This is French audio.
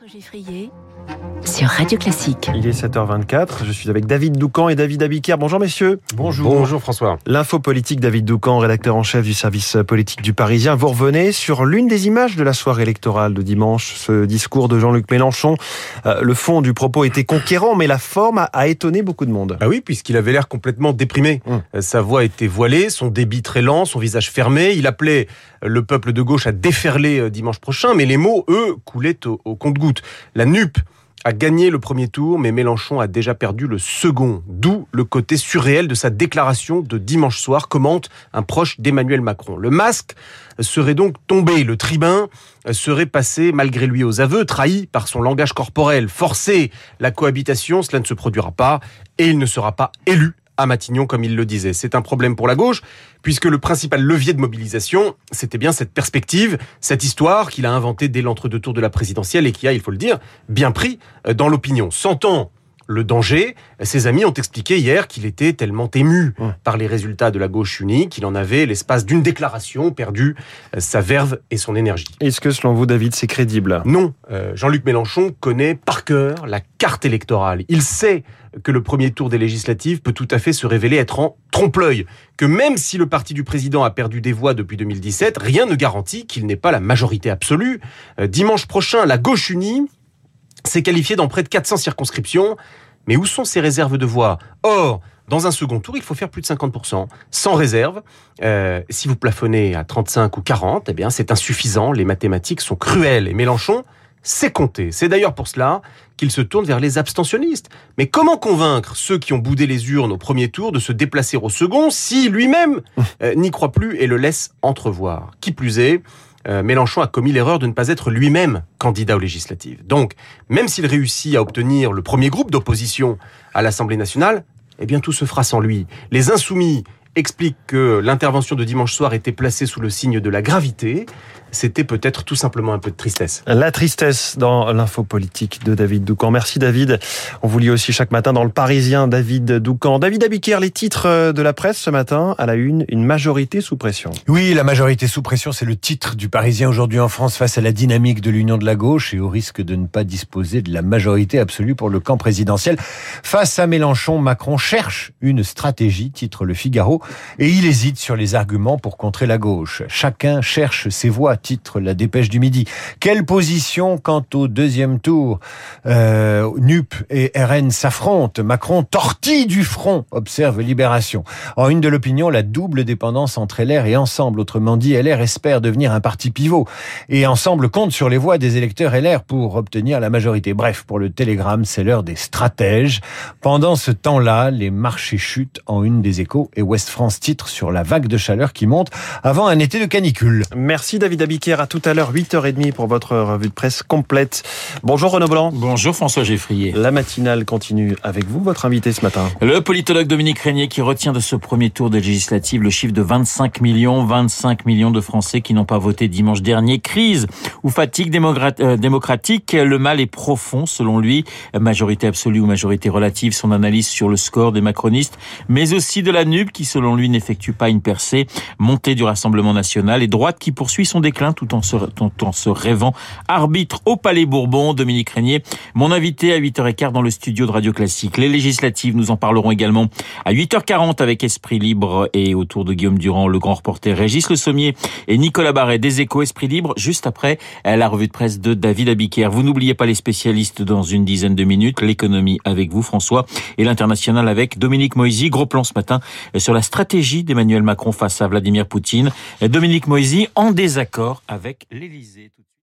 François Geffrier sur Radio Classique. Il est 7h24, je suis avec David Doucan et David Abiker. Bonjour messieurs. Bonjour. Bonjour François. L'info politique, David Doucan, rédacteur en chef du service politique du Parisien. Vous revenez sur l'une des images de la soirée électorale de dimanche, ce discours de Jean-Luc Mélenchon. Euh, le fond du propos était conquérant, mais la forme a, étonné beaucoup de monde. Ah oui, puisqu'il avait l'air complètement déprimé. Euh, Sa voix était voilée, son débit très lent, son visage fermé. Il appelait euh, le peuple de gauche à déferler dimanche prochain, mais les mots, eux, coulaient au, au La NUP a gagné le premier tour, mais Mélenchon a déjà perdu le second. D'où le côté surréel de sa déclaration de dimanche soir, commente un proche d'Emmanuel Macron. Le masque serait donc tombé, le tribun serait passé malgré lui aux aveux, trahi par son langage corporel, forcé la cohabitation, cela ne se produira pas, et il ne sera pas élu à Matignon, comme il le disait. C'est un problème pour la gauche, puisque le principal levier de mobilisation, c'était bien cette perspective, cette histoire qu'il a inventée dès l'entre-deux tours de la présidentielle et qui a, il faut le dire, bien pris euh, dans l'opinion. Sentant le danger, ses amis ont expliqué hier qu'il était tellement ému Ouais. par les résultats de la gauche unie qu'il en avait, l'espace d'une déclaration, perdu euh, sa verve et son énergie. Est-ce que selon vous, David, c'est crédible? Non, euh, Jean-Luc Mélenchon connaît par cœur la carte électorale. Il sait que le premier tour des législatives peut tout à fait se révéler être en trompe-l'œil, que même si le parti du président a perdu des voix depuis 2017, rien ne garantit qu'il n'ait pas la majorité absolue. Euh, dimanche prochain, la gauche unie s'est qualifiée dans près de 400 circonscriptions, mais où sont ces réserves de voix? Or, dans un second tour, il faut faire plus de 50%, sans réserve. Euh, si vous plafonnez à 35 ou 40, eh bien, c'est insuffisant. Les mathématiques sont cruelles. Et Mélenchon sait compter. C'est d'ailleurs pour cela qu'il se tourne vers les abstentionnistes. Mais comment convaincre ceux qui ont boudé les urnes au premier tour de se déplacer au second si lui-même euh, n'y croit plus et le laisse entrevoir? Qui plus est, euh, Mélenchon a commis l'erreur de ne pas être lui-même candidat aux législatives. Donc, même s'il réussit à obtenir le premier groupe d'opposition à l'Assemblée nationale, eh bien tout se fera sans lui. Les insoumis expliquent que l'intervention de dimanche soir était placée sous le signe de la gravité. C'était peut-être tout simplement un peu de tristesse. La tristesse dans l'info politique de David Doucan. Merci David. On vous lit aussi chaque matin dans le Parisien, David Doucan. David Abiker, les titres euh, de la presse ce matin, à la une, une majorité sous pression. Oui, la majorité sous pression, c'est le titre du Parisien aujourd'hui en France face à la dynamique de l'union de la gauche et au risque de ne pas disposer de la majorité absolue pour le camp présidentiel. Face à Mélenchon, Macron cherche une stratégie, titre Le Figaro, et il hésite sur les arguments pour contrer la gauche. Chacun cherche ses voix, titre La Dépêche du Midi. Quelle position quant au deuxième tour euh, NUP et RN s'affrontent. Macron tortille du front, observe Libération. En une de l'opinion, la double dépendance entre LR et Ensemble. Autrement dit, LR espère devenir un parti pivot. Et Ensemble compte sur les voix des électeurs LR pour obtenir la majorité. Bref, pour le Télégramme, c'est l'heure des stratèges. Pendant ce temps-là, les marchés chutent en une des échos et West France titre sur la vague de chaleur qui monte avant un été de canicule. Merci David Abiker. À tout à l'heure, 8h30 pour votre revue de presse complète. Bonjour Renaud Blanc. Bonjour François Geffrier. La matinale continue avec vous, votre invité ce matin. Le politologue Dominique Régnier qui retient de ce premier tour des législatives le chiffre de 25 millions, 25 millions de Français qui n'ont pas voté dimanche dernier. Crise ou fatigue euh, démocratique, le mal est profond selon lui. Majorité absolue ou majorité relative, son analyse sur le score des macronistes, mais aussi de la NUP qui selon lui n'effectue pas une percée, montée du Rassemblement national et droite qui poursuit son déclin tout en se, tout en se rêvant arbitre au Palais Bourbon. Dominique Régnier, mon invité à 8h15 dans le studio de Radio Classique. Les législatives, nous en parlerons également à 8h40 avec Esprit Libre et autour de Guillaume Durand, le grand reporter Régis Le Sommier et Nicolas Barret des Échos Esprit Libre, juste après la revue de presse de David Abiker. Vous n'oubliez pas les spécialistes dans une dizaine de minutes, l'économie avec vous François et l'international avec Dominique Moisy. Gros plan ce matin sur la stratégie d'Emmanuel Macron face à Vladimir Poutine. Dominique Moisy en désaccord avec l'Élysée.